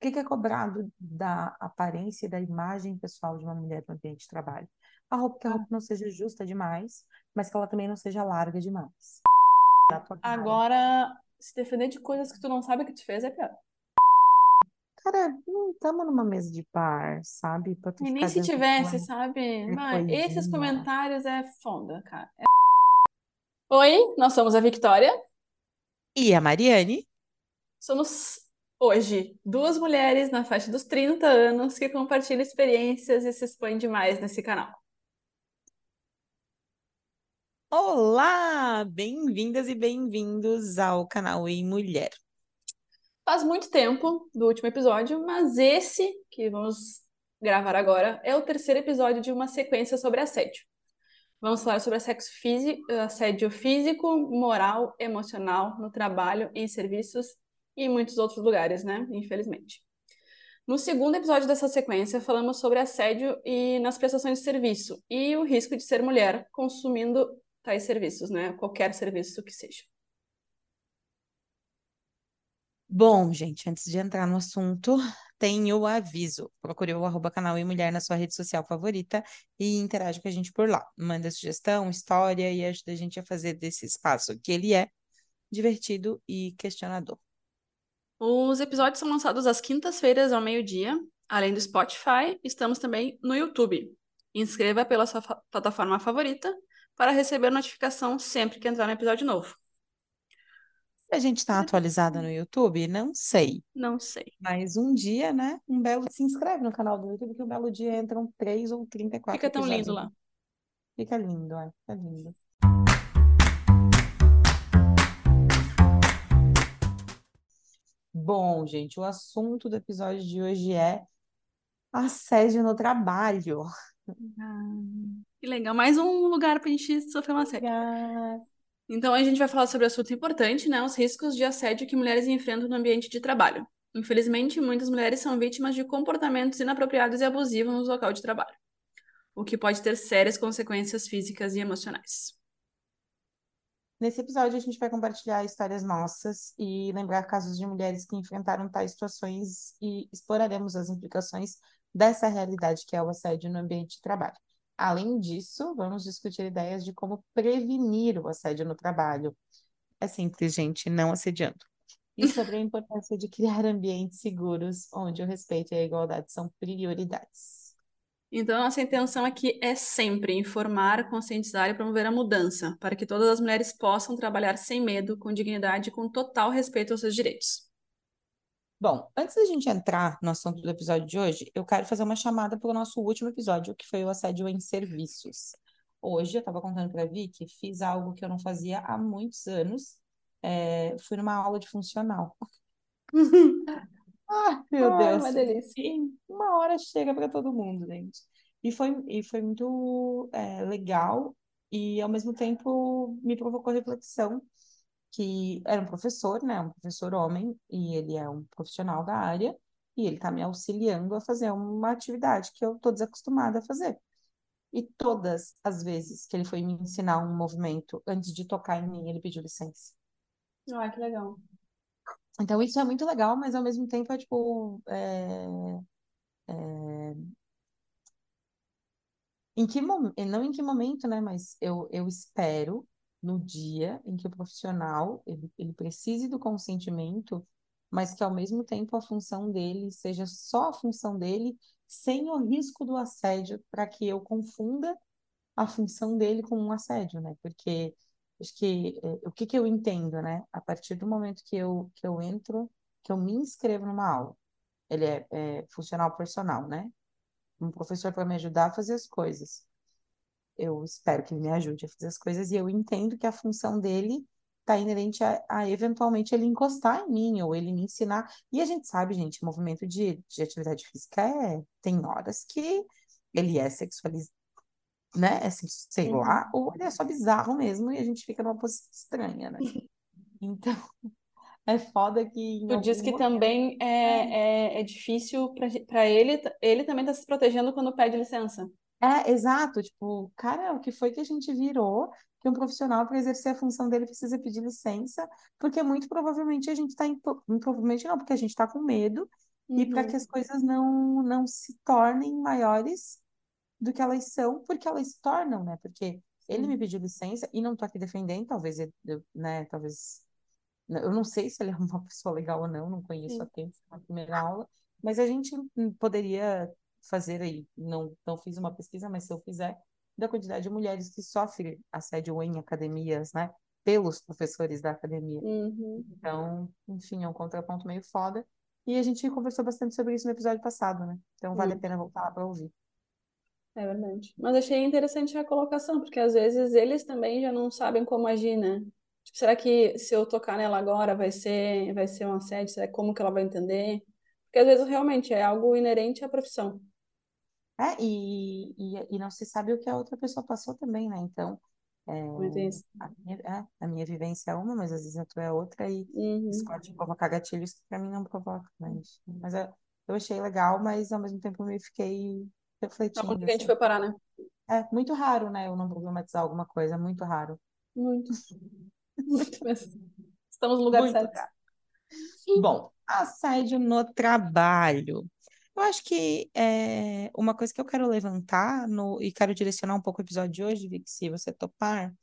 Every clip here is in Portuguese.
que, que é cobrado da aparência e da imagem pessoal de uma mulher no ambiente de trabalho? A roupa, que a roupa não seja justa demais, mas que ela também não seja larga demais. Agora, se defender de coisas que tu não sabe que tu fez é pior. Cara, não estamos numa mesa de bar, sabe? Pra tu E nem se tivesse, sabe? Mas esses comentários é foda, cara. É- Oi, nós somos a Victoria. E a Mariane? Somos hoje duas mulheres na faixa dos 30 anos que compartilham experiências e se expõem demais nesse canal. Olá! Bem-vindas e bem-vindos ao canal Ei Mulher. Faz muito tempo do último episódio, mas esse que vamos gravar agora é o terceiro episódio de uma sequência sobre assédio. Vamos falar sobre físico, assédio físico, moral, emocional, no trabalho, em serviços e muitos outros lugares, né? Infelizmente. No segundo episódio dessa sequência, falamos sobre assédio e nas prestações de serviço e o risco de ser mulher consumindo tais serviços, né? Qualquer serviço que seja. Bom, gente, antes de entrar no assunto, tem o aviso. Procure o arroba canal e mulher na sua rede social favorita e interage com a gente por lá. Manda sugestão, história e ajuda a gente a fazer desse espaço que ele é divertido e questionador. Os episódios são lançados às quintas-feiras ao meio-dia. Além do Spotify, estamos também no YouTube. Inscreva pela sua fa- plataforma favorita para receber notificação sempre que entrar no episódio novo. A gente está atualizada no YouTube? Não sei. Não sei. Mas um dia, né? Um belo. Se inscreve no canal do YouTube, que um belo dia entram três ou 34 Fica tão episódios. lindo lá. Fica lindo, é. Fica lindo. Bom, gente, o assunto do episódio de hoje é assédio no trabalho. Ah, que legal. Mais um lugar para a gente sofrer um assédio. Então, a gente vai falar sobre um assunto importante, né? Os riscos de assédio que mulheres enfrentam no ambiente de trabalho. Infelizmente, muitas mulheres são vítimas de comportamentos inapropriados e abusivos no local de trabalho, o que pode ter sérias consequências físicas e emocionais. Nesse episódio, a gente vai compartilhar histórias nossas e lembrar casos de mulheres que enfrentaram tais situações e exploraremos as implicações dessa realidade que é o assédio no ambiente de trabalho. Além disso, vamos discutir ideias de como prevenir o assédio no trabalho. É simples, gente, não assediando. E sobre a importância de criar ambientes seguros onde o respeito e a igualdade são prioridades. Então, nossa intenção aqui é sempre informar, conscientizar e promover a mudança, para que todas as mulheres possam trabalhar sem medo, com dignidade e com total respeito aos seus direitos. Bom, antes da gente entrar no assunto do episódio de hoje, eu quero fazer uma chamada para o nosso último episódio, que foi o assédio em serviços. Hoje, eu estava contando para a Vi que fiz algo que eu não fazia há muitos anos. É, fui numa aula de funcional. Ah, meu Deus. uma delícia. E uma hora chega para todo mundo, gente. E foi, e foi muito é, legal e, ao mesmo tempo, me provocou reflexão que era um professor, né? Um professor homem, e ele é um profissional da área, e ele está me auxiliando a fazer uma atividade que eu estou desacostumada a fazer. E todas as vezes que ele foi me ensinar um movimento, antes de tocar em mim, ele pediu licença. Ah, que legal. Então, isso é muito legal, mas ao mesmo tempo é tipo. é, é, Em que momento, não em que momento, né? Mas eu, eu espero no dia em que o profissional ele, ele precise do consentimento, mas que ao mesmo tempo a função dele seja só a função dele, sem o risco do assédio, para que eu confunda a função dele com um assédio, né? Porque acho que eh, o que que eu entendo, né? A partir do momento que eu, que eu entro, que eu me inscrevo numa aula, ele é, é funcional personal, né? Um professor para me ajudar a fazer as coisas. Eu espero que ele me ajude a fazer as coisas e eu entendo que a função dele está inerente a, a eventualmente ele encostar em mim ou ele me ensinar. E a gente sabe, gente, movimento de, de atividade física é, tem horas que ele é sexualizado, né? É, assim, sei Uhum. lá, ou ele é só bizarro mesmo e a gente fica numa posição estranha, né? Então, é foda que Tu diz que momento. também é, é, é difícil para ele, ele também tá se protegendo quando pede licença. É, exato, tipo, cara, o que foi que a gente virou que um profissional para exercer a função dele precisa pedir licença, porque muito provavelmente a gente está em, muito provavelmente não, porque a gente está com medo e para que Uhum. as coisas não, não se tornem maiores do que elas são, porque elas se tornam, né? Porque ele me pediu licença e não estou aqui defendendo, talvez, eu, né? Talvez eu não sei se ele é uma pessoa legal ou não, não conheço Sim. tempo, foi a primeira aula, mas a gente poderia fazer aí, não, não fiz uma pesquisa, mas se eu fizer, da quantidade de mulheres que sofrem assédio em academias, né, pelos professores da academia. Uhum. Então, enfim, é um contraponto meio foda. E a gente conversou bastante sobre isso no episódio passado, né? Então vale a Hum. pena voltar lá para ouvir. É verdade. Mas achei interessante a colocação, porque às vezes eles também já não sabem como agir, né? Tipo, será que se eu tocar nela agora vai ser, vai ser um assédio? Será como que ela vai entender? Porque às vezes realmente é algo inerente à profissão. É, e, e, e não se sabe o que a outra pessoa passou também, né? Então, é, a minha, é, a minha vivência é uma, mas às vezes a tua é outra, e Uhum. pode provocar gatilhos que pra mim não provoca, mas, mas eu, eu achei legal, mas ao mesmo tempo eu me fiquei refletindo, que a gente assim. foi parar, né? É muito raro, né? Eu não problematizar alguma coisa, é muito raro. Muito, muito mesmo. Estamos no lugar Muito certo. raro. Bom, assédio no trabalho. Eu acho que é, uma coisa que eu quero levantar no, e quero direcionar um pouco o episódio de hoje, Vic, se você topar,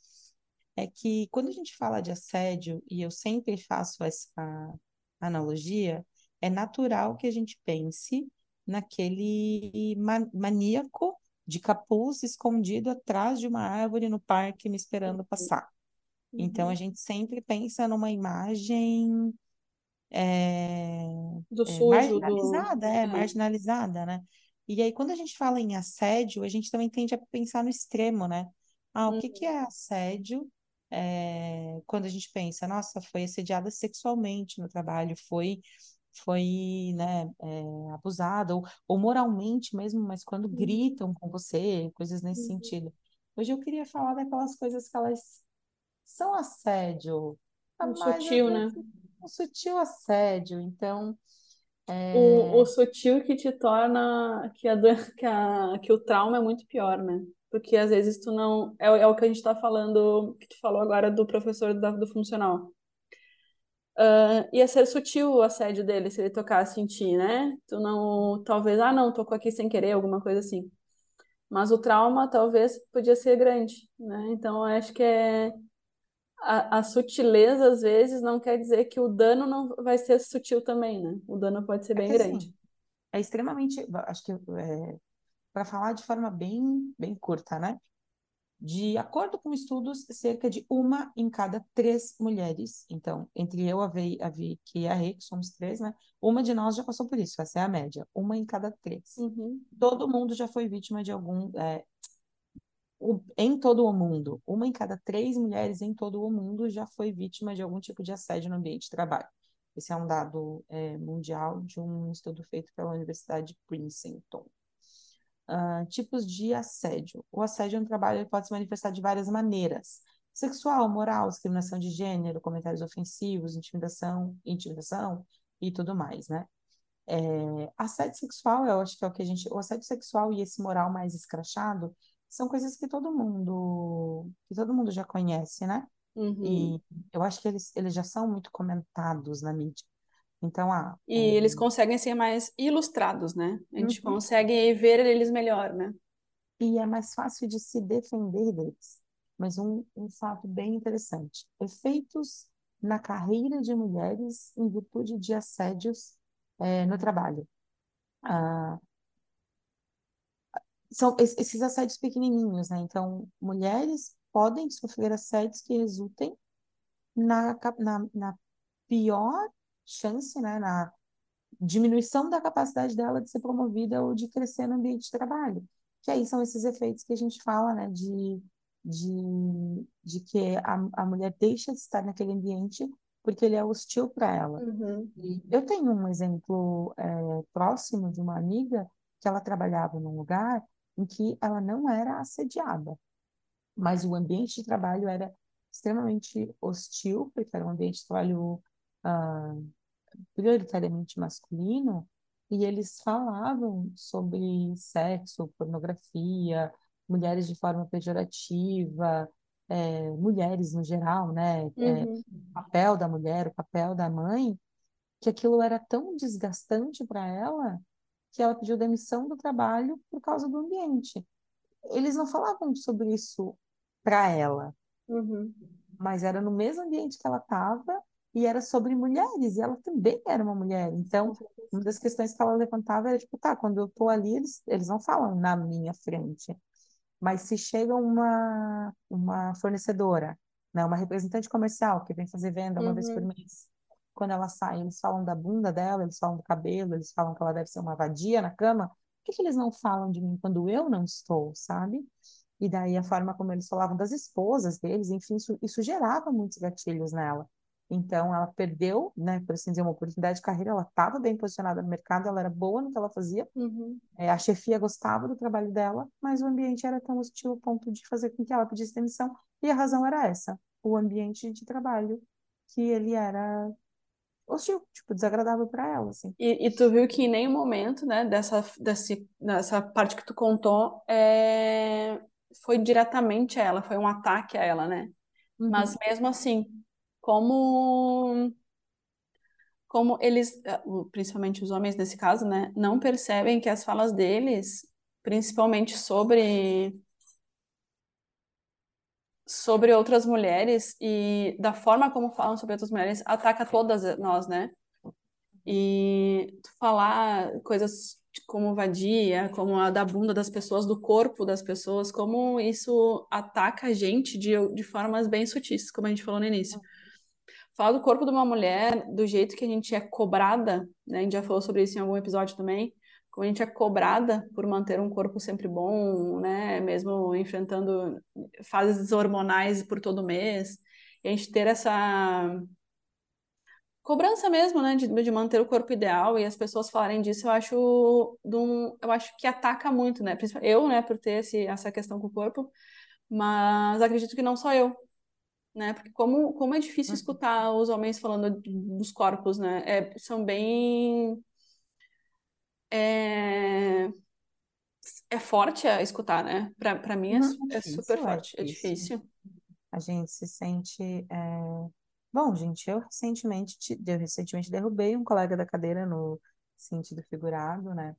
é que quando a gente fala de assédio, e eu sempre faço essa analogia, é natural que a gente pense naquele ma- maníaco de capuz escondido atrás de uma árvore no parque me esperando passar. Então a Uhum. gente sempre pensa numa imagem é, Do é, sujo, do. marginalizada, é, É. marginalizada, né? E aí, quando a gente fala em assédio, a gente também tende a pensar no extremo, né? Ah, o que que Uhum. é assédio? É, quando a gente pensa, nossa, foi assediada sexualmente no trabalho, foi, foi, né, é, abusada, ou, ou moralmente mesmo, mas quando Uhum. gritam com você, coisas nesse Uhum. sentido. Hoje eu queria falar daquelas coisas que elas são assédio, Um mas às sutil, né? um sutil assédio. Então, O, o é, sutil que te torna que, a, que, a, que o trauma é muito pior, né? Porque às vezes tu não. É, o- é o que a gente tá falando, que tu falou agora do professor do funcional. Ah, ia ser sutil o assédio dele se ele tocasse em ti, né? Tu não. Talvez, ah, não, tocou aqui sem querer, alguma coisa assim. Mas o trauma talvez podia ser grande, né? Então acho que é. A, a sutileza, às vezes, não quer dizer que o dano não vai ser sutil também, né? O dano pode ser é bem que grande. assim, é extremamente, acho que é, para falar de forma bem, bem curta, né? De acordo com estudos, cerca de uma em cada três mulheres, então, entre eu, a Vi, a Vicky e a Rê, que somos três, né? Uma de nós já passou por isso, essa é a média, uma em cada três. Uhum. Todo mundo já foi vítima de algum, é, o- em todo o mundo, uma em cada três mulheres em todo o mundo já foi vítima de algum tipo de assédio no ambiente de trabalho. Esse é um dado é, mundial de um estudo feito pela Universidade de Princeton. Ah, tipos de assédio. O assédio no trabalho ele pode se manifestar de várias maneiras. Sexual, moral, discriminação de gênero, comentários ofensivos, intimidação, intimidação e tudo mais, né? É, assédio sexual, eu acho que é o que a gente. O assédio sexual e esse moral mais escrachado são coisas que todo mundo, que todo mundo já conhece, né? Uhum. E eu acho que eles, eles já são muito comentados na mídia. Então, ah, E é, eles conseguem ser mais ilustrados, né? A gente uhum. consegue ver eles melhor, né? E é mais fácil de se defender deles. Mas um, um fato bem interessante: efeitos na carreira de mulheres em virtude de assédios é, no trabalho. Ah, são es- esses assédios pequenininhos, né? Então, mulheres podem sofrer assédios que resultem na, na, na pior chance, né? Na diminuição da capacidade dela de ser promovida ou de crescer no ambiente de trabalho. Que aí são esses efeitos que a gente fala, né? De, de, de que a, a mulher deixa de estar naquele ambiente porque ele é hostil para ela. Uhum. Eu tenho um exemplo é, próximo de uma amiga que ela trabalhava num lugar em que ela não era assediada, mas o ambiente de trabalho era extremamente hostil, porque era um ambiente de trabalho ah, prioritariamente masculino, e eles falavam sobre sexo, pornografia, mulheres de forma pejorativa, é, mulheres no geral, né? É, Uhum. o papel da mulher, o papel da mãe, que aquilo era tão desgastante para ela que ela pediu demissão do trabalho por causa do ambiente. Eles não falavam sobre isso para ela, Uhum. mas era no mesmo ambiente que ela estava e era sobre mulheres, e ela também era uma mulher. Então, uma das questões que ela levantava era tipo, tá, quando eu tô ali, eles, eles não falam na minha frente. Mas se chega uma, uma fornecedora, né, uma representante comercial que vem fazer venda uma vez por Uhum. mês, quando ela sai, eles falam da bunda dela, eles falam do cabelo, eles falam que ela deve ser uma vadia na cama. Por que que eles não falam de mim quando eu não estou, sabe? E daí a forma como eles falavam das esposas deles, enfim, isso, isso gerava muitos gatilhos nela. Então, ela perdeu, né, por assim dizer, uma oportunidade de carreira. Ela estava bem posicionada no mercado, ela era boa no que ela fazia, Uhum. é, a chefia gostava do trabalho dela, mas o ambiente era tão hostil ao ponto de fazer com que ela pedisse demissão. E a razão era essa: o ambiente de trabalho, que ele era hostil, tipo, desagradável para ela, assim. E, e tu viu que em nenhum momento, né, dessa, desse, dessa parte que tu contou, é, foi diretamente a ela, foi um ataque a ela, né? Mas Uhum, mesmo assim, como, como eles, eh, principalmente os homens nesse caso, né, não percebem que as falas deles, principalmente sobre sobre outras mulheres e da forma como falam sobre outras mulheres, ataca todas nós, né? E falar coisas como vadia, como a da bunda das pessoas, do corpo das pessoas, como isso ataca a gente de, de formas bem sutis, como a gente falou no início. Falar do corpo de uma mulher, do jeito que a gente é cobrada, né? A gente já falou sobre isso em algum episódio também, como a gente é cobrada por manter um corpo sempre bom, né? Mesmo enfrentando fases hormonais por todo mês, e a gente ter essa cobrança mesmo, né, de, de manter o corpo ideal e as pessoas falarem disso, eu acho, um- eu acho que ataca muito, né, eu, né, por ter esse, essa questão com o corpo, mas acredito que não só eu, né, porque como, como é difícil uhum, escutar os homens falando dos corpos, né, é, são bem, é, é forte a escutar, né, pra mim é, É é super é forte, é difícil. A gente se sente. é, Bom, gente, eu recentemente, te- eu recentemente derrubei um colega da cadeira no sentido figurado, né?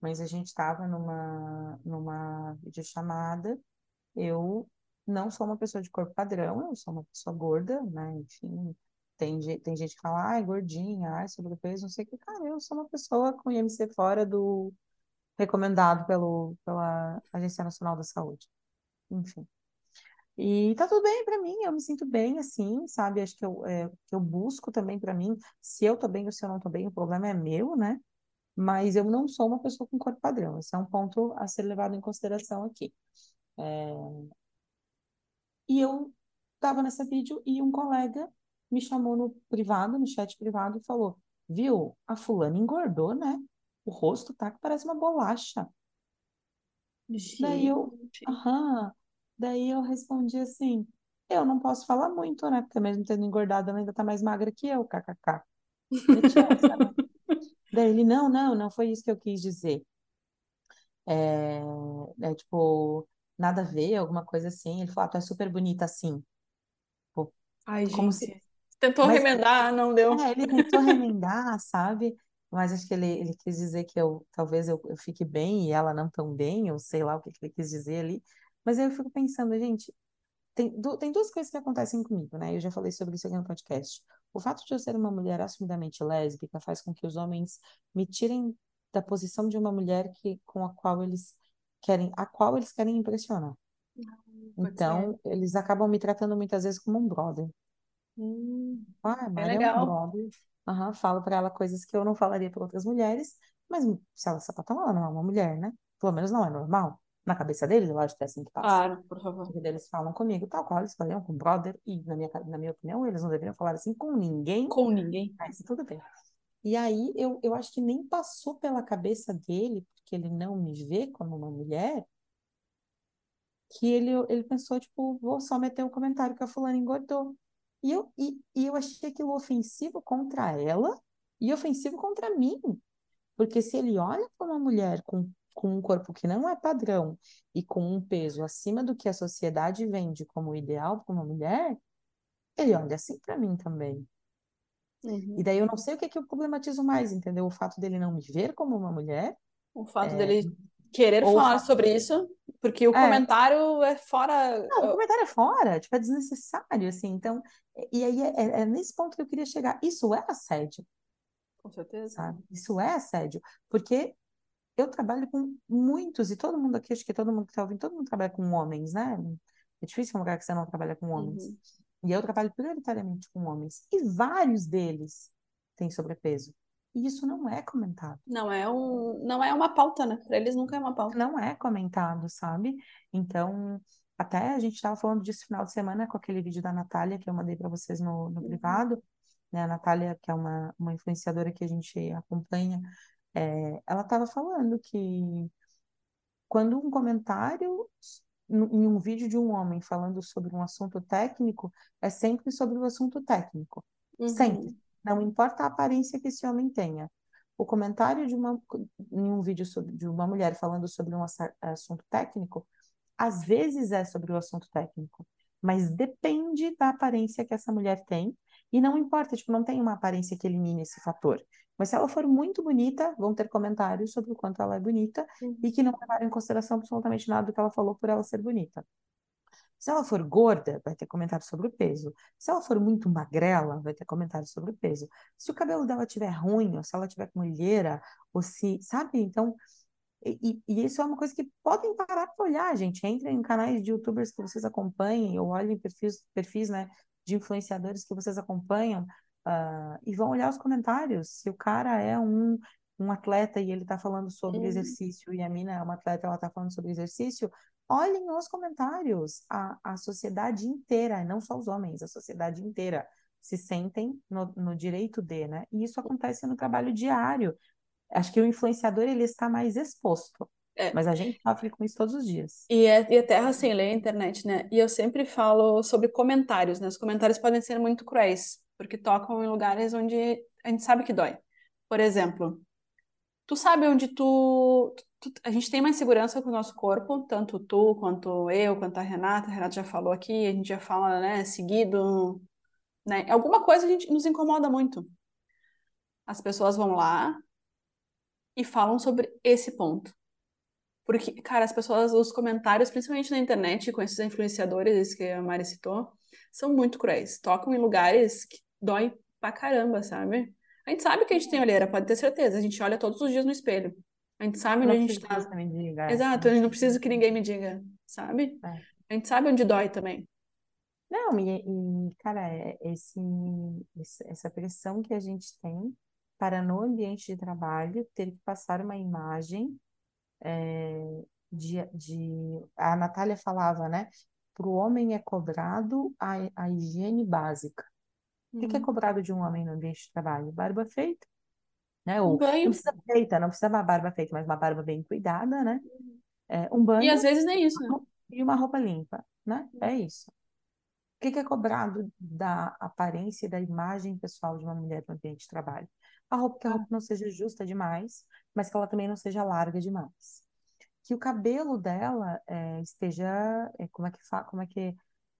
Mas a gente estava numa, numa videochamada. Eu não sou uma pessoa de corpo padrão, eu sou uma pessoa gorda, né? Enfim, tem, tem gente que fala, ai, gordinha, ai, sobrepeso, não sei o que. Cara, eu sou uma pessoa com IMC fora do recomendado pelo, pela Agência Nacional da Saúde. Enfim. E tá tudo bem pra mim, eu me sinto bem assim, sabe? Acho que eu, é, eu busco também pra mim, se eu tô bem ou se eu não tô bem, o problema é meu, né? Mas eu não sou uma pessoa com corpo padrão. Esse é um ponto a ser levado em consideração aqui. E eu tava nessa vídeo e um colega me chamou no privado, no chat privado, e falou: Viu, a fulana engordou, né? O rosto tá que parece uma bolacha. Daí eu, Gente. aham. Daí eu respondi assim: Eu não posso falar muito, né? Porque mesmo tendo engordado, ela ainda tá mais magra que eu, kkk. Né? Daí ele: Não, não, não foi isso que eu quis dizer. É, é tipo, nada a ver, alguma coisa assim. Ele falou: ah, Tu é super bonita assim. Pô, Ai, Como se. gente. Tentou Mas remendar, não deu. É, ele tentou remendar, sabe? Mas acho que ele, ele quis dizer que eu talvez eu, eu fique bem e ela não tão bem, ou sei lá o que, que ele quis dizer ali. Mas aí eu fico pensando, gente, tem, du- tem duas coisas que acontecem comigo, né? Eu já falei sobre isso aqui no podcast. O fato de eu ser uma mulher assumidamente lésbica faz com que os homens me tirem da posição de uma mulher que, com a qual eles querem, a qual eles querem impressionar. Ser. Então, eles acabam me tratando muitas vezes como um brother. Hum, Ah, a bem Mari é um legal. brother. Aham, falo pra ela coisas que eu não falaria para outras mulheres, mas se ela é sapatão, ela não é uma mulher, né? Pelo menos não é normal. Na cabeça deles, eu acho que é assim que passa. Claro, por favor. Porque eles falam comigo, tal qual eles fariam com brother, e na minha, na minha opinião, eles não deveriam falar assim com ninguém, Com ninguém. mas tudo bem. E aí, eu, eu acho que nem passou pela cabeça dele, porque ele não me vê como uma mulher, que ele, ele pensou, tipo, vou só meter o comentário que a fulana engordou. E eu, e, e eu achei aquilo ofensivo contra ela e ofensivo contra mim. Porque se ele olha para uma mulher com, com um corpo que não é padrão e com um peso acima do que a sociedade vende como ideal para uma mulher, ele olha assim para mim também. Uhum. E daí eu não sei o que, que eu problematizo mais, entendeu? O fato dele não me ver como uma mulher, O fato dele querer ou falar fato- sobre isso, porque o É. comentário é fora. Não, o comentário é fora, tipo, é desnecessário, assim. Então, e aí é, é- é nesse ponto que eu queria chegar. Isso é assédio, Com certeza. sabe? Isso é assédio, porque eu trabalho com muitos, e todo mundo aqui, acho que todo mundo que está ouvindo, todo mundo trabalha com homens, né? É difícil um lugar que você não trabalha com homens. Uhum. E eu trabalho prioritariamente com homens, e vários deles têm sobrepeso. E isso não é comentado. Não é um, não é uma pauta, né? Para eles nunca é uma pauta. não é comentado, sabe? Então, até a gente estava falando disso no final de semana com aquele vídeo da Natália que eu mandei para vocês no, no Uhum. privado, né? A Natália, que é uma, uma influenciadora que a gente acompanha, é, ela estava falando que quando um comentário em um vídeo de um homem falando sobre um assunto técnico, é sempre sobre o assunto técnico. Uhum. Sempre. Não importa a aparência que esse homem tenha. O comentário de uma, em um vídeo sobre, de uma mulher falando sobre um assunto técnico, às vezes é sobre o assunto técnico, mas depende da aparência que essa mulher tem. E não importa, tipo, não tem uma aparência que elimine esse fator. Mas se ela for muito bonita, vão ter comentários sobre o quanto ela é bonita Uhum. e que não levaram em consideração absolutamente nada do que ela falou por ela ser bonita. Se ela for gorda, vai ter comentário sobre o peso. Se ela for muito magrela, vai ter comentário sobre o peso. Se o cabelo dela tiver ruim, ou se ela tiver com olheira, ou se, sabe? Então, e, e isso é uma coisa que podem parar para olhar, gente. Entrem em canais de youtubers que vocês acompanhem, ou olhem perfis, perfis, né, de influenciadores que vocês acompanham, ah, e vão olhar os comentários. Se o cara é um, um atleta e ele está falando sobre Uhum. exercício, e a mina é uma atleta, ela está falando sobre exercício, olhem os comentários. A, a sociedade inteira, não só os homens, a sociedade inteira se sentem no, no direito de, né? E isso acontece no trabalho diário. Acho que o influenciador ele está mais exposto, É. mas a gente sofre com isso todos os dias. E é, e é terra sem lei a internet, né? E eu sempre falo sobre comentários, né? Os comentários podem ser muito cruéis, porque tocam em lugares onde a gente sabe que dói. Por exemplo, tu sabe onde tu, tu- a gente tem mais segurança com o nosso corpo, tanto tu quanto eu, quanto a Renata. A Renata já falou aqui, a gente já fala, né, seguido, né? Alguma coisa a gente nos incomoda muito. As pessoas vão lá e falam sobre esse ponto. Porque, cara, as pessoas, os comentários, principalmente na internet, com esses influenciadores que a Mari citou, são muito cruéis. Tocam em lugares que dói pra caramba, sabe? A gente sabe que a gente tem olheira, pode ter certeza. A gente olha todos os dias no espelho. A gente sabe onde a gente precisa tá. diga, é. Exato, eu não preciso que ninguém me diga, sabe? É. A gente sabe onde dói também. Não, e, e, cara, é esse- essa pressão que a gente tem para no ambiente de trabalho ter que passar uma imagem é, de, de... A Natália falava, né? Para o homem é cobrado a, a higiene básica. O que é Uhum. cobrado de um homem no ambiente de trabalho? Barba feita, né? Um Ou não banho. precisa feita, não precisa uma barba feita, mas uma barba bem cuidada, né? É, um E às banho vezes nem isso, né? e uma roupa limpa, né? É isso. O que é cobrado da aparência e da imagem pessoal de uma mulher no ambiente de trabalho? A roupa, que a Ah. roupa não seja justa demais, mas que ela também não seja larga demais. Que o cabelo dela é, esteja, é, como é que fa, como é que,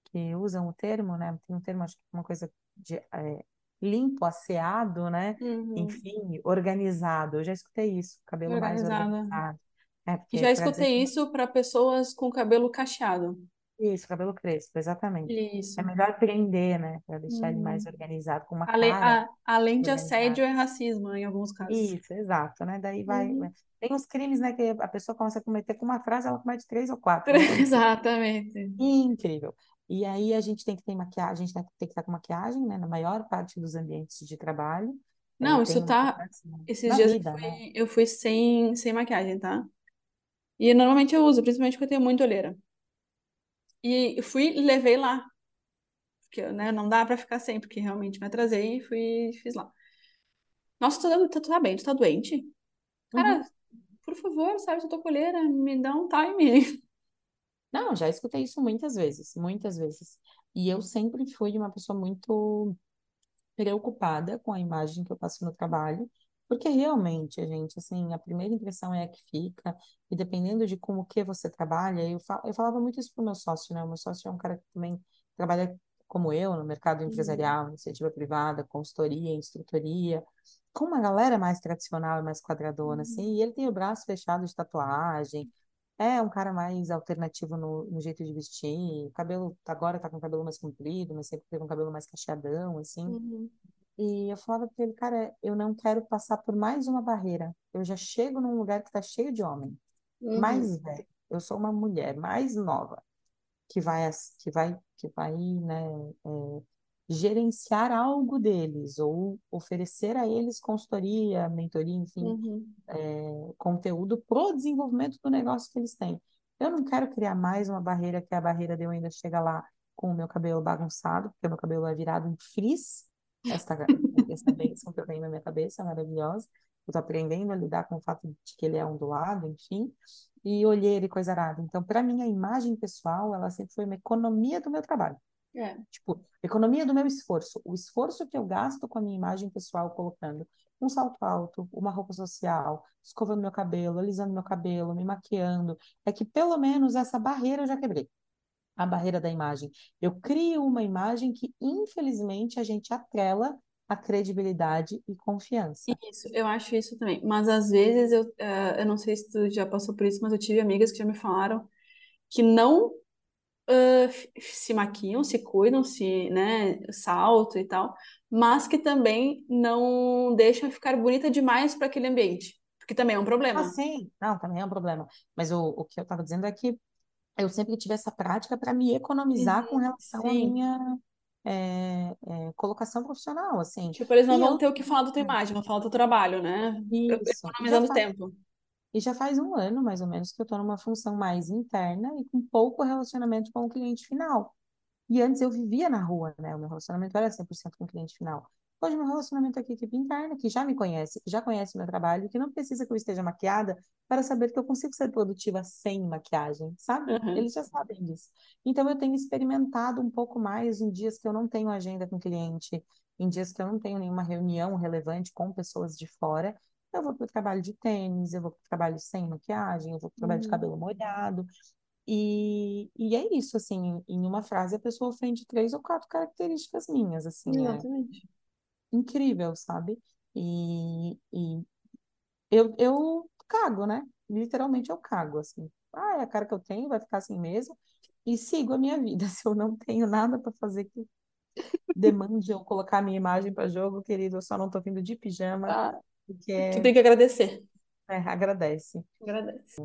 que usam o termo, né? Tem um termo, acho que é uma coisa de é, limpo, asseado, né? Uhum. Enfim, organizado. Eu já escutei isso, cabelo mais Organizada. organizado. É, já dizer escutei que isso para pessoas com cabelo cacheado. Isso, cabelo crespo, exatamente. Isso. É melhor prender, né? Para deixar ele mais Uhum. organizado, com uma Ale- cara a- além de organizada. assédio, é racismo em alguns casos. Isso, exato, né? Daí vai. Uhum. Tem uns crimes, né, que a pessoa começa a cometer com uma frase, ela comete três ou quatro, né? Exatamente. Incrível. E aí a gente tem que ter maquiagem, a gente tem que estar com maquiagem, né? Na maior parte dos ambientes de trabalho. É, Não, isso tá. mudança Esses dias eu vida, né? fui, eu fui sem, sem maquiagem, tá? E normalmente eu uso, principalmente porque eu tenho muita olheira. E fui e levei lá. Porque, né, não dá pra ficar sem, porque realmente me atrasei e fui fiz lá. Nossa, tu tá, tá bem? Tu tá doente? Cara, Uhum. por favor, sabe, eu tô com olheira, me dá um time. Não, já escutei isso muitas vezes, muitas vezes. E eu sempre fui uma pessoa muito preocupada com a imagem que eu passo no trabalho, porque realmente, a gente, assim, a primeira impressão é a que fica, e dependendo de como que você trabalha, eu, fa eu falava muito isso pro meu sócio, né? O meu sócio é um cara que também trabalha como eu, no mercado empresarial, iniciativa privada, consultoria, instrutoria, com uma galera mais tradicional e mais quadradona, assim, e ele tem o braço fechado de tatuagem, é um cara mais alternativo no, no jeito de vestir, o cabelo, agora tá com o cabelo mais comprido, mas sempre teve um cabelo mais cacheadão, assim, Uhum. E eu falava pra ele, cara, eu não quero passar por mais uma barreira, eu já chego num lugar que tá cheio de homem, Uhum. mais velho, eu sou uma mulher mais nova, que vai, que vai, que vai, né, é, gerenciar algo deles ou oferecer a eles consultoria, mentoria, enfim, Uhum. é, conteúdo pro desenvolvimento do negócio que eles têm. Eu não quero criar mais uma barreira que é a barreira de eu ainda chegar lá com o meu cabelo bagunçado, porque o meu cabelo é virado em frizz, esta, essa bênção que eu tenho na minha cabeça, maravilhosa. Eu tô aprendendo a lidar com o fato de que ele é ondulado, enfim, e olheira e coisa arada. Então, para mim, a imagem pessoal, ela sempre foi uma economia do meu trabalho. É. Tipo, economia do meu esforço. O esforço que eu gasto com a minha imagem pessoal, colocando um salto alto, uma roupa social, escovando meu cabelo, alisando meu cabelo, me maquiando, é que pelo menos essa barreira eu já quebrei. A barreira da imagem. Eu crio uma imagem que, infelizmente, a gente atrela a credibilidade e confiança. Isso, eu acho isso também. Mas às vezes eu, eh, eu não sei se tu já passou por isso, mas eu tive amigas que já me falaram que não f- se maquiam, se cuidam, se, né, salto e tal, mas que também não deixam ficar bonita demais para aquele ambiente, porque também é um Ah, problema. sim, não, também é um problema. Mas o, o que eu estava dizendo é que eu sempre tive essa prática para me economizar com Uhum, relação à sim. minha é, é, colocação profissional, assim. Tipo, eles não E vão eu ter o que falar da tua imagem, vão falar do teu trabalho, né? isso, Economizando faz, tempo. e já faz um ano, mais ou menos, que eu estou numa função mais interna e com pouco relacionamento com o cliente final. E antes eu vivia na rua, né? O meu relacionamento era 100% com o cliente final. Hoje, meu relacionamento é com a equipe interna, que já me conhece, que já conhece o meu trabalho, que não precisa que eu esteja maquiada para saber que eu consigo ser produtiva sem maquiagem, sabe? Uhum. Eles já sabem disso. Então, eu tenho experimentado um pouco mais em dias que eu não tenho agenda com cliente, em dias que eu não tenho nenhuma reunião relevante com pessoas de fora. Eu vou para o trabalho de tênis, eu vou para o trabalho sem maquiagem, eu vou para o trabalho de Uhum. cabelo molhado. E, e é isso, assim, em uma frase a pessoa ofende três ou quatro características minhas, assim, é Exatamente. Incrível, sabe? E, e eu, eu cago, né? Literalmente eu cago, assim. Ah, é a cara que eu tenho, vai ficar assim mesmo. E sigo a minha vida. Se eu não tenho nada para fazer que demande eu colocar a minha imagem para jogo, querido, eu só não tô vindo de pijama, Ah, porque tu tem que agradecer. é, agradece. Agradece.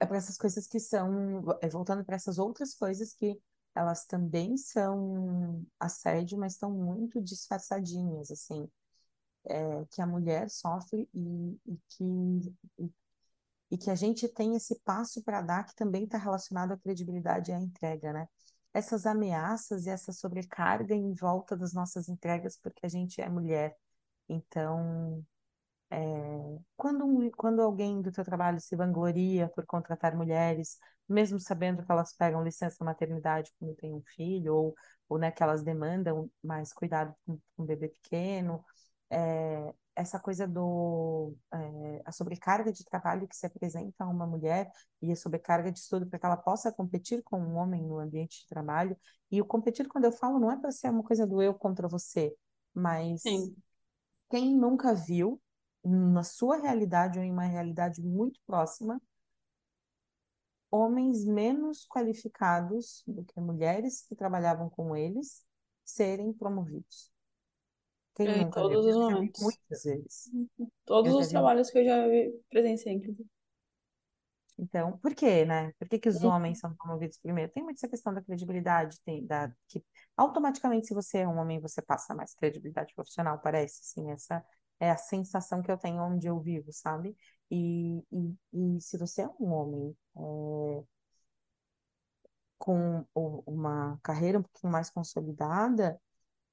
é para essas coisas que são, é, voltando para essas outras coisas que elas também são assédio, mas estão muito disfarçadinhas, assim, é, que a mulher sofre e, e que, e, e que a gente tem esse passo para dar que também está relacionado à credibilidade e à entrega, né? Essas ameaças e essa sobrecarga em volta das nossas entregas, porque a gente é mulher. Então, quando, um- quando alguém do teu trabalho se vangloria por contratar mulheres, mesmo sabendo que elas pegam licença maternidade quando tem um filho, ou, ou né, que elas demandam mais cuidado com, com um bebê pequeno, é, essa coisa do é, a sobrecarga de trabalho que se apresenta a uma mulher e a sobrecarga de estudo para que ela possa competir com um homem no ambiente de trabalho. E o competir, quando eu falo, não é para ser uma coisa do eu contra você, mas Sim. quem nunca viu, na sua realidade ou em uma realidade muito próxima, homens menos qualificados do que mulheres que trabalhavam com eles serem promovidos? Quem É, em todos os momentos. muitas vezes. Todos Eu os vi. trabalhos que eu já presenciei, inclusive. Então, por quê, né? Por que que os homens são promovidos primeiro? Tem muito essa questão da credibilidade, tem da que automaticamente se você é um homem, você passa mais credibilidade profissional, parece, assim, essa é a sensação que eu tenho onde eu vivo, sabe? E, e, e se você é um homem é, com uma carreira um pouquinho mais consolidada,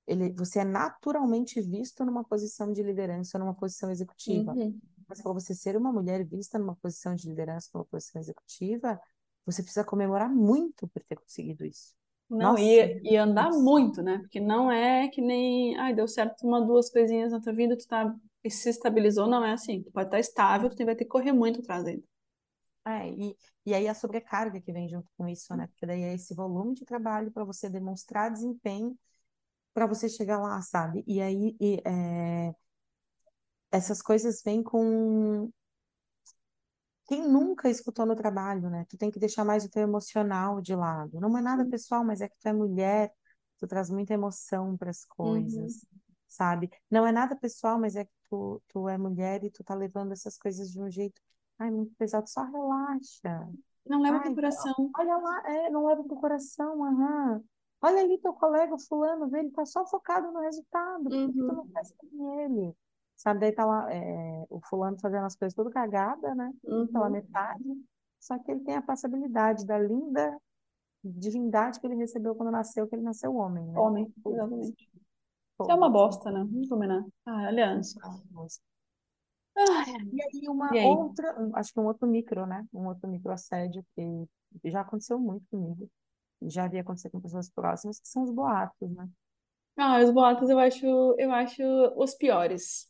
ele, você é naturalmente visto numa posição de liderança, numa posição executiva. Uhum. Mas para você ser uma mulher vista numa posição de liderança, numa posição executiva, você precisa comemorar muito por ter conseguido isso. Não, Nossa, e, e andar Jesus. muito, né? Porque não é que nem, ai, deu certo uma, duas coisinhas na tua vida, tu tá, se estabilizou, não é assim. Tu pode estar estável, tu vai ter que correr muito atrás ainda. É, e, e aí a sobrecarga que vem junto com isso, né? Porque daí é esse volume de trabalho para você demonstrar desempenho para você chegar lá, sabe? E aí e, é, essas coisas vêm com quem nunca escutou no trabalho, né? Tu tem que deixar mais o teu emocional de lado. Não é nada pessoal, mas é que tu é mulher, tu traz muita emoção para as Uhum. coisas, sabe? Não é nada pessoal, mas é que tu, tu é mulher e tu tá levando essas coisas de um jeito, ai, muito pesado. Só relaxa. Não leva pro Ai, coração. olha lá, é, não leva pro coração, aham. Olha ali teu colega fulano, vê, ele tá só focado no resultado. Por que que tu não Uhum. faz com ele? Sabe, daí tá lá, é, o fulano fazendo as coisas tudo cagada, né? Tudo pela Uhum. metade. Só que ele tem a passabilidade da linda divindade que ele recebeu quando nasceu, que ele nasceu homem, né? Homem, exatamente. Isso é uma putz, bosta, né? Vamos combinar. Ah, bosta. Ai, E aí e uma aí? outra, acho que um outro micro, né? Um outro micro assédio que já aconteceu muito comigo. Já havia acontecido com pessoas próximas, que são os boatos, né? Ah, os boatos eu acho, eu acho os piores.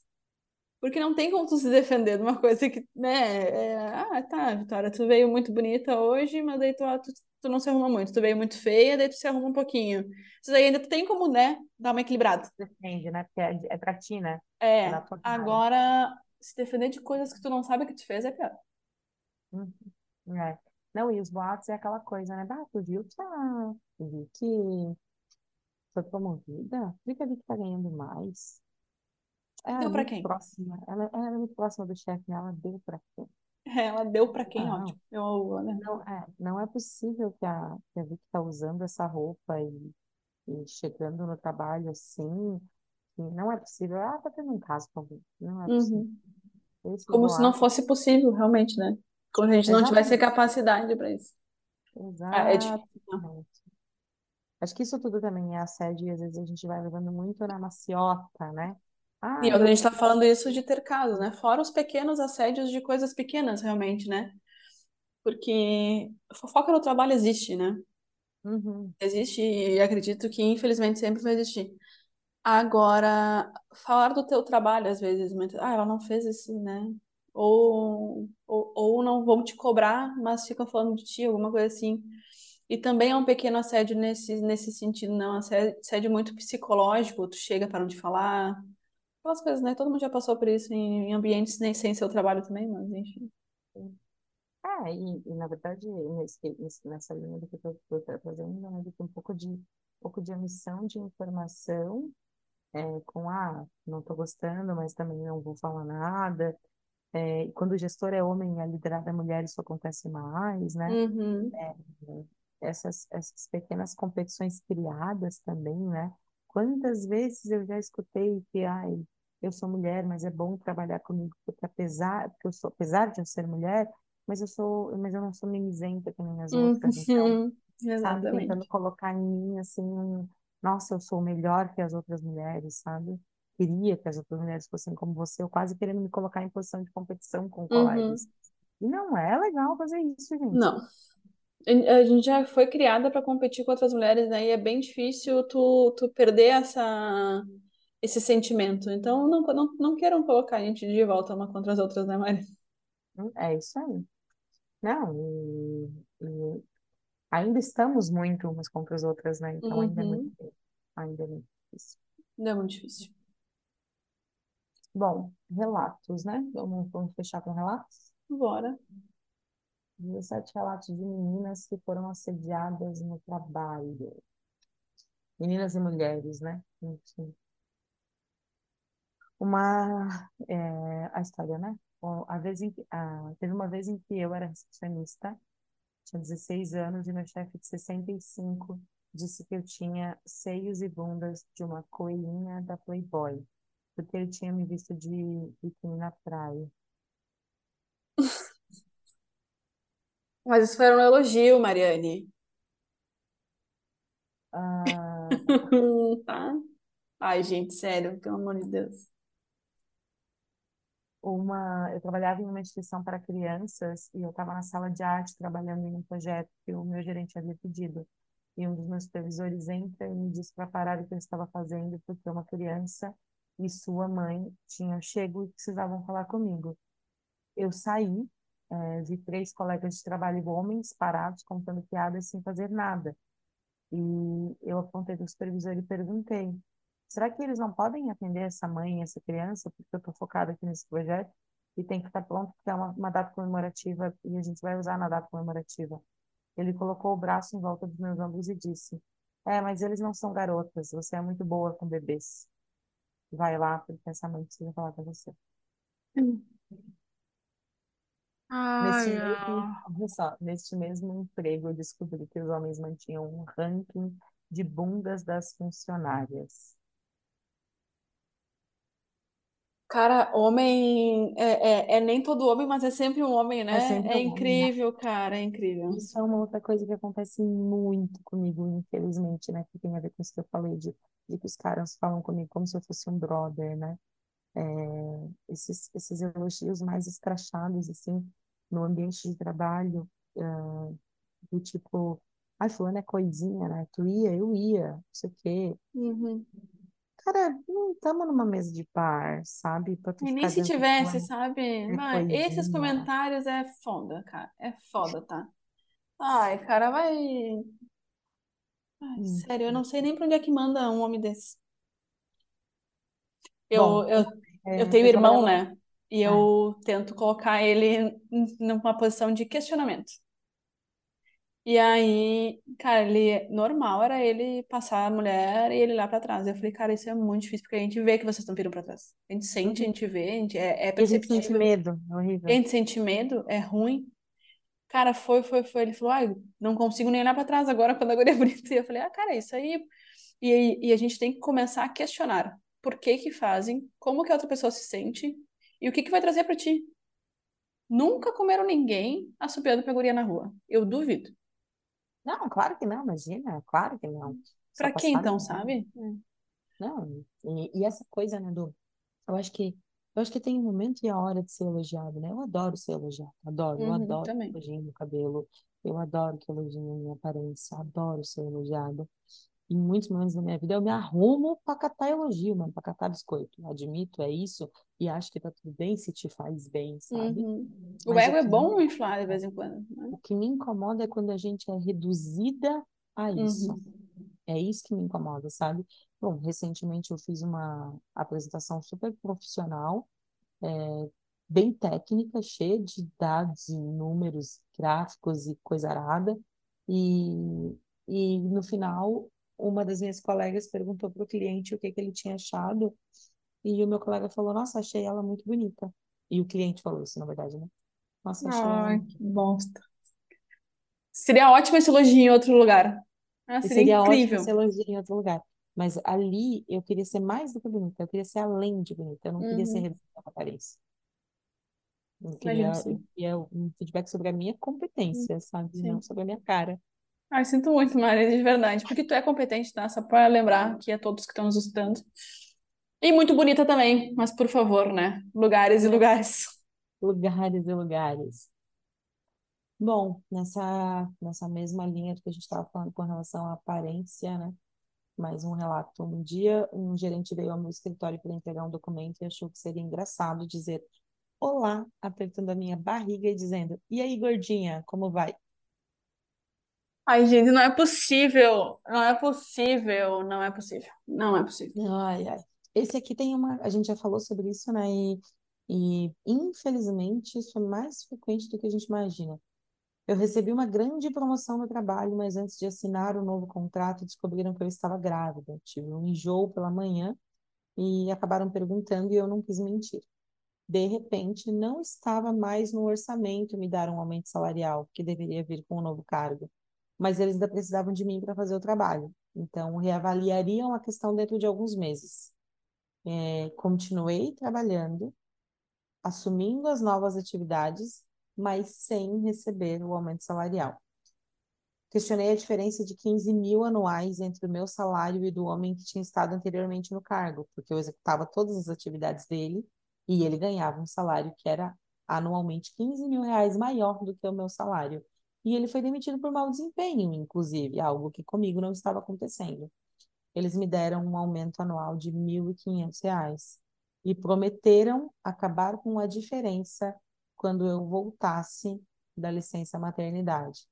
Porque não tem como tu se defender de uma coisa que, né? é, ah, tá, Vitória, tu veio muito bonita hoje, mas daí tu, tu, tu não se arruma muito. Tu veio muito feia, daí tu se arruma um pouquinho. Isso daí ainda tu tem como, né, dar uma equilibrada. Depende, né? Porque é, é pra ti, né? É É, agora, se defender de coisas que tu não sabe que tu fez é pior. Uhum. É. Não, e os boatos é aquela coisa, né? Ah, tu viu que a... tu viu que foi promovida? Viu que a Vicky tá ganhando mais? Ela é Deu pra muito quem? próxima. Ela, ela é muito próxima do chefe, né? Ela deu pra quem? Ela deu pra quem, Não, ótimo. Eu, né? não é, não é possível que a, que a Vicky tá usando essa roupa e, e chegando no trabalho assim. não é possível. Ah, tá tendo um caso com a Vicky. Não é possível. Uhum. Como se não fosse possível, realmente, né? Como se a gente não tivesse capacidade pra isso. Ah, é difícil. né? Acho que isso tudo também é assédio e às vezes a gente vai levando muito na maciota, né? E Ah, outra, a gente eu. tá falando isso de ter casos, né? Fora os pequenos assédios de coisas pequenas, realmente, né? Porque fofoca no trabalho existe, né? Uhum. Existe e acredito que infelizmente sempre vai existir. Agora, falar do teu trabalho às vezes, muito, ah, ela não fez isso, né? Ou, ou, ou não vão te cobrar, mas ficam falando de ti, alguma coisa assim. E também é um pequeno assédio nesse, nesse sentido, não, assédio, assédio muito psicológico, tu chega para te falar, aquelas coisas, né? Todo mundo já passou por isso em, em ambientes nem sem seu trabalho também, mas enfim. É, e, e, na verdade, nesse, nessa linha do que eu estou trazendo, né, um pouco de, um pouco de omissão de informação, é, com, ah, não estou gostando, mas também não vou falar nada. É, quando o gestor é homem e a liderada é mulher, isso acontece mais, né? Uhum, essas, essas pequenas competições criadas também, né? Quantas vezes eu já escutei que, ai, eu sou mulher, mas é bom trabalhar comigo, porque apesar, porque eu sou, apesar de eu ser mulher, mas eu sou, mas eu não sou mimizenta que nem as outras, então, sabe, tentando colocar em mim, assim, um, nossa, eu sou melhor que as outras mulheres, sabe? Queria que as outras mulheres fossem como você, eu quase querendo me colocar em posição de competição com colegas. Uhum. E não é legal fazer isso, gente. Não. A gente já foi criada para competir com outras mulheres, né? E é bem difícil tu, tu perder essa, esse sentimento. Então, não, não, não queiram colocar a gente de volta uma contra as outras, né, Mari? É isso aí. Não, e, e ainda estamos muito umas contra as outras, né? Então ainda é muito, Uhum. ainda é muito difícil. Não é muito difícil. Bom, relatos, né? Vamos, vamos fechar com relatos? Bora. 17 relatos de meninas que foram assediadas no trabalho. Meninas e mulheres, né? Enfim. Uma, é, a história, né? A vez em a, teve uma vez em que eu era recepcionista Tinha 16 anos e meu chefe de 65 disse que eu tinha seios e bundas de uma coelhinha da Playboy, porque ele tinha me visto de biquíni na praia. Mas isso foi um elogio, Mariane. Ah, Tá? Ai, gente, sério, pelo amor de Deus. Uma, eu trabalhava em uma instituição para crianças e eu estava na sala de arte trabalhando em um projeto que o meu gerente havia pedido. E um dos meus supervisores entra e me diz para parar o que eu estava fazendo, porque uma criança e sua mãe tinham chego e precisavam falar comigo. Eu saí é, vi três colegas de trabalho homens parados contando piadas sem fazer nada. E eu apontei para o supervisor e perguntei: será que eles não podem atender essa mãe, essa criança, porque eu estou focada aqui nesse projeto e tem que estar pronto porque é uma, uma data comemorativa e a gente vai usar na data comemorativa. Ele colocou o braço em volta dos meus ombros e disse: É, mas eles não são garotas, você é muito boa com bebês. Vai lá, porque essa mãe precisa falar com você. Neste Ai, mesmo, só, neste mesmo emprego, eu descobri que os homens mantinham um ranking de bundas das funcionárias. Cara, homem é, é, é nem todo homem, mas é sempre um homem, É né? sempre É um homem, né? incrível, cara, é incrível. Isso é uma outra coisa que acontece muito comigo, infelizmente, né? Que tem a ver com isso que eu falei, de, de que os caras falam comigo como se eu fosse um brother, né? É, esses, esses elogios mais escrachados, assim, no ambiente de trabalho, ah, do tipo, ai, fulano é coisinha, né? Tu ia, eu ia, não sei o quê. Uhum. Cara, não estamos numa mesa de bar, sabe? E nem se tivesse, sabe? é Vai, esses comentários é foda, cara. É foda, tá? Ai, cara, vai. Ai, Hum. sério, eu não sei nem pra onde é que manda um homem desse. Eu, Bom, eu, eu, eu é, tenho irmão, né? E É, eu tento colocar ele numa posição de questionamento. E aí, cara, ele normal era ele passar a mulher e ele lá pra trás. Eu falei, cara, isso é muito difícil, porque a gente vê que vocês estão vindo pra trás. A gente sente, a uhum. gente vê, a gente, é, é E a gente sente perceptível. medo, é A horrível. gente sente medo, é ruim. Cara, foi, foi, foi. Ele falou, ai, não consigo nem olhar pra trás agora quando a guria é bonita. E eu falei, ah, cara, é isso aí. E, e a gente tem que começar a questionar por que que fazem, como que a outra pessoa se sente e o que que vai trazer pra ti. Nunca comeram ninguém assobiando pra guria na rua. Eu duvido. Não, claro que não, imagina, claro que não. Pra quem então, mal. sabe? Não, e, e essa coisa, né, do, eu acho que, eu acho que tem um momento e a hora de ser elogiado, né? Eu adoro ser elogiado, adoro, eu Uhum, adoro que também. elogiem meu cabelo, eu adoro que elogiem minha aparência, adoro ser elogiada. Em muitos momentos da minha vida eu me arrumo para catar elogio, mano, para catar biscoito. Admito, é isso, e acho que tá tudo bem se te faz bem, sabe? Uhum. O ego é que me bom inflar de vez em quando, né? O que me incomoda é quando a gente é reduzida a isso. Uhum. É isso que me incomoda, sabe? Bom, recentemente eu fiz uma apresentação super profissional, é, bem técnica, cheia de dados e números, gráficos e coisa arada. E, e no final, uma das minhas colegas perguntou para o cliente o que que ele tinha achado. E o meu colega falou: Nossa, achei ela muito bonita. E o cliente falou isso, na verdade, né? Nossa, achei ela Ai, muito que bosta. Seria ótimo esse elogio em outro lugar. Ah, seria seria ótimo incrível. ser elogio em outro lugar. Mas ali eu queria ser mais do que bonita, eu queria ser além de bonita, eu não queria ser Uhum. reduzida à aparência. Eu queria, eu queria um feedback sobre a minha Hum, competência, sabe? Não Sim. sobre a minha cara. Ai, sinto muito, Maria, de verdade. Porque tu é competente, tá? Só pra lembrar que é todos que estão nos. E muito bonita também, mas por favor, né? Lugares e lugares. lugares e lugares. Bom, nessa, nessa mesma linha do que a gente estava falando com relação à aparência, né? Mais um relato. Um dia, um gerente veio ao meu escritório para entregar um documento e achou que seria engraçado dizer olá, apertando a minha barriga e dizendo: E aí, gordinha, como vai? Ai, gente, não é possível. Não é possível. Não é possível. Não é possível. Ai, ai. Esse aqui tem uma. A gente já falou sobre isso, né? E, e infelizmente isso é mais frequente do que a gente imagina. Eu recebi uma grande promoção no trabalho, mas antes de assinar o novo contrato, descobriram que eu estava grávida. Tive um enjoo pela manhã e acabaram perguntando e eu não quis mentir. De repente, não estava mais no orçamento me dar um aumento salarial, que deveria vir com o novo cargo. Mas eles ainda precisavam de mim para fazer o trabalho. Então, reavaliariam a questão dentro de alguns meses. É, continuei trabalhando, assumindo as novas atividades, mas sem receber o aumento salarial. Questionei a diferença de 15 mil anuais entre o meu salário e do homem que tinha estado anteriormente no cargo, porque eu executava todas as atividades dele e ele ganhava um salário que era anualmente 15 mil reais maior do que o meu salário. E ele foi demitido por mau desempenho, inclusive, algo que comigo não estava acontecendo. Eles me deram um aumento anual de 1.500 reais e prometeram acabar com a diferença quando eu voltasse da licença maternidade.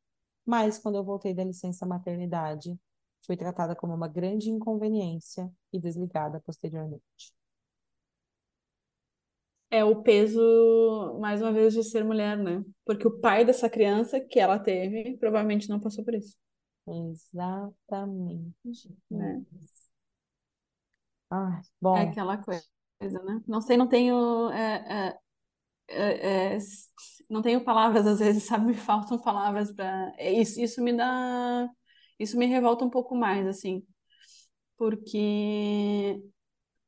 Mas quando eu voltei da licença maternidade, fui tratada como uma grande inconveniência e desligada posteriormente. É o peso, mais uma vez, de ser mulher, né? Porque o pai dessa criança que ela teve provavelmente não passou por isso. Exatamente. Né? É bom, aquela coisa, né? Não sei, não tenho. é, é, é, é, não tenho palavras, às vezes, sabe? Me faltam palavras para. Isso, isso me dá. Isso me revolta um pouco mais, assim. Porque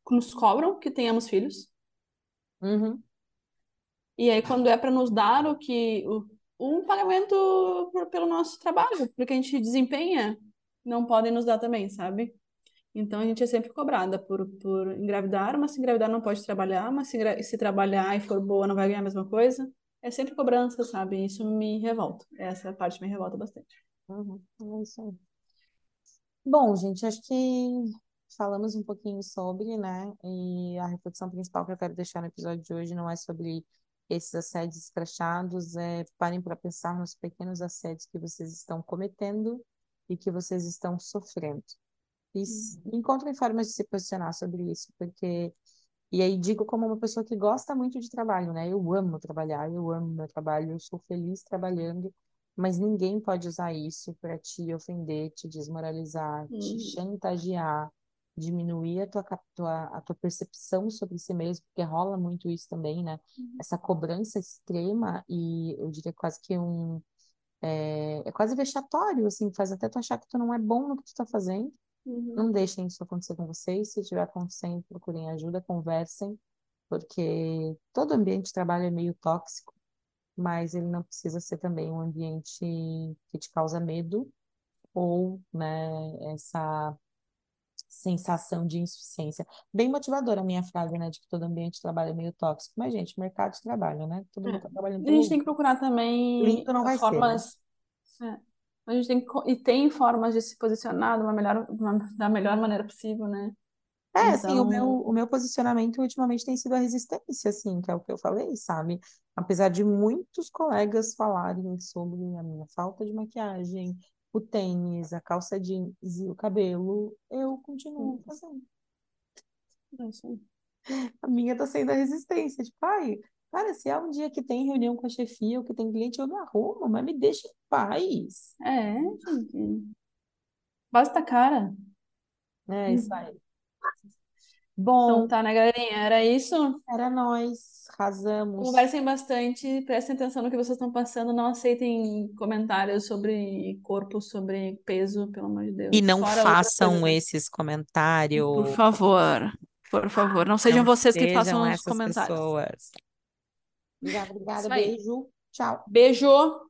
nos cobram que tenhamos filhos. Uhum, E aí, quando é para nos dar o que. O, um pagamento por- pelo nosso trabalho, porque a gente desempenha, não podem nos dar também, sabe? Então a gente é sempre cobrada por, por engravidar, mas se engravidar não pode trabalhar, mas se, se trabalhar e for boa não vai ganhar a mesma coisa. É sempre cobrança, sabe? Isso me revolta. Essa parte me revolta bastante. uhum, é isso aí. Bom, gente, acho que falamos um pouquinho sobre, né? E a reflexão principal que eu quero deixar no episódio de hoje não é sobre esses assédios escrachados, é parem para pensar nos pequenos assédios que vocês estão cometendo e que vocês estão sofrendo. E s- encontrem formas de se posicionar sobre isso, porque e aí digo como uma pessoa que gosta muito de trabalho, né? Eu amo trabalhar, eu amo meu trabalho, eu sou feliz trabalhando, mas ninguém pode usar isso para te ofender, te desmoralizar, te Uhum. chantagear, diminuir a tua, tua, a tua percepção sobre si mesmo, porque rola muito isso também, né? Essa cobrança extrema e eu diria quase que um é, é quase vexatório, assim, faz até tu achar que tu não é bom no que tu tá fazendo. Uhum. Não deixem isso acontecer com vocês. Se estiver acontecendo, procurem ajuda, conversem, porque todo ambiente de trabalho é meio tóxico, mas ele não precisa ser também um ambiente que te causa medo ou, né, essa sensação de insuficiência. Bem motivadora a minha frase, né, de que todo ambiente de trabalho é meio tóxico. Mas, gente, mercado de trabalho, né? Todo É. mundo tá trabalhando A gente pelo tem que procurar também não vai ser, né? formas. é. A gente tem que, e tem formas de se posicionar de uma melhor, uma- da melhor maneira possível, né? É, assim, o meu, Então, o meu posicionamento ultimamente tem sido a resistência, assim, que é o que eu falei, sabe? Apesar de muitos colegas falarem sobre a minha falta de maquiagem, o tênis, a calça jeans e o cabelo, eu continuo fazendo. é. A minha tá sendo a resistência, tipo, ai, cara, se é um dia que tem reunião com a chefia ou que tem cliente, eu me arrumo, mas me deixa em paz. É, gente. Basta cara. É isso aí. Então Bom, tá, né, galerinha? Era isso. era nós, arrasamos. Conversem bastante, prestem atenção no que vocês estão passando, não aceitem comentários sobre corpo, sobre peso, pelo amor de E Deus. não Fora façam esses comentários. Por favor, por favor, não sejam Não vocês que façam os comentários. pessoas. Obrigada, obrigada, beijo. Tchau. Beijo!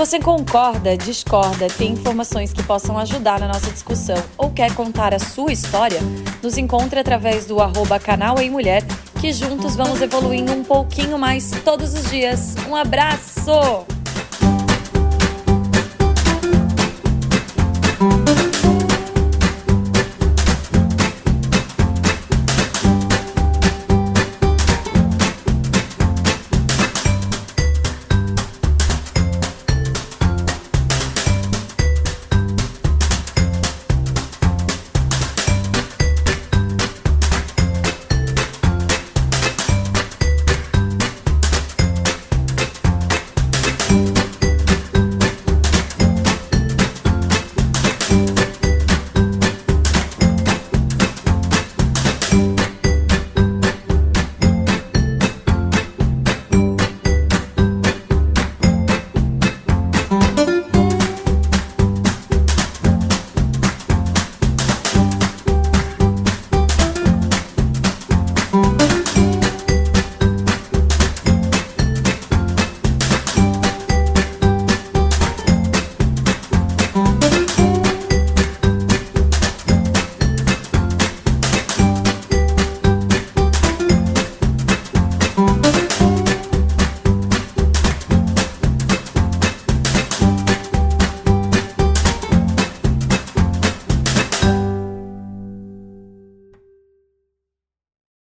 Você concorda, discorda, tem informações que possam ajudar na nossa discussão ou quer contar a sua história, nos encontre através do arroba canal em mulher, que juntos vamos evoluindo um pouquinho mais todos os dias. Um abraço!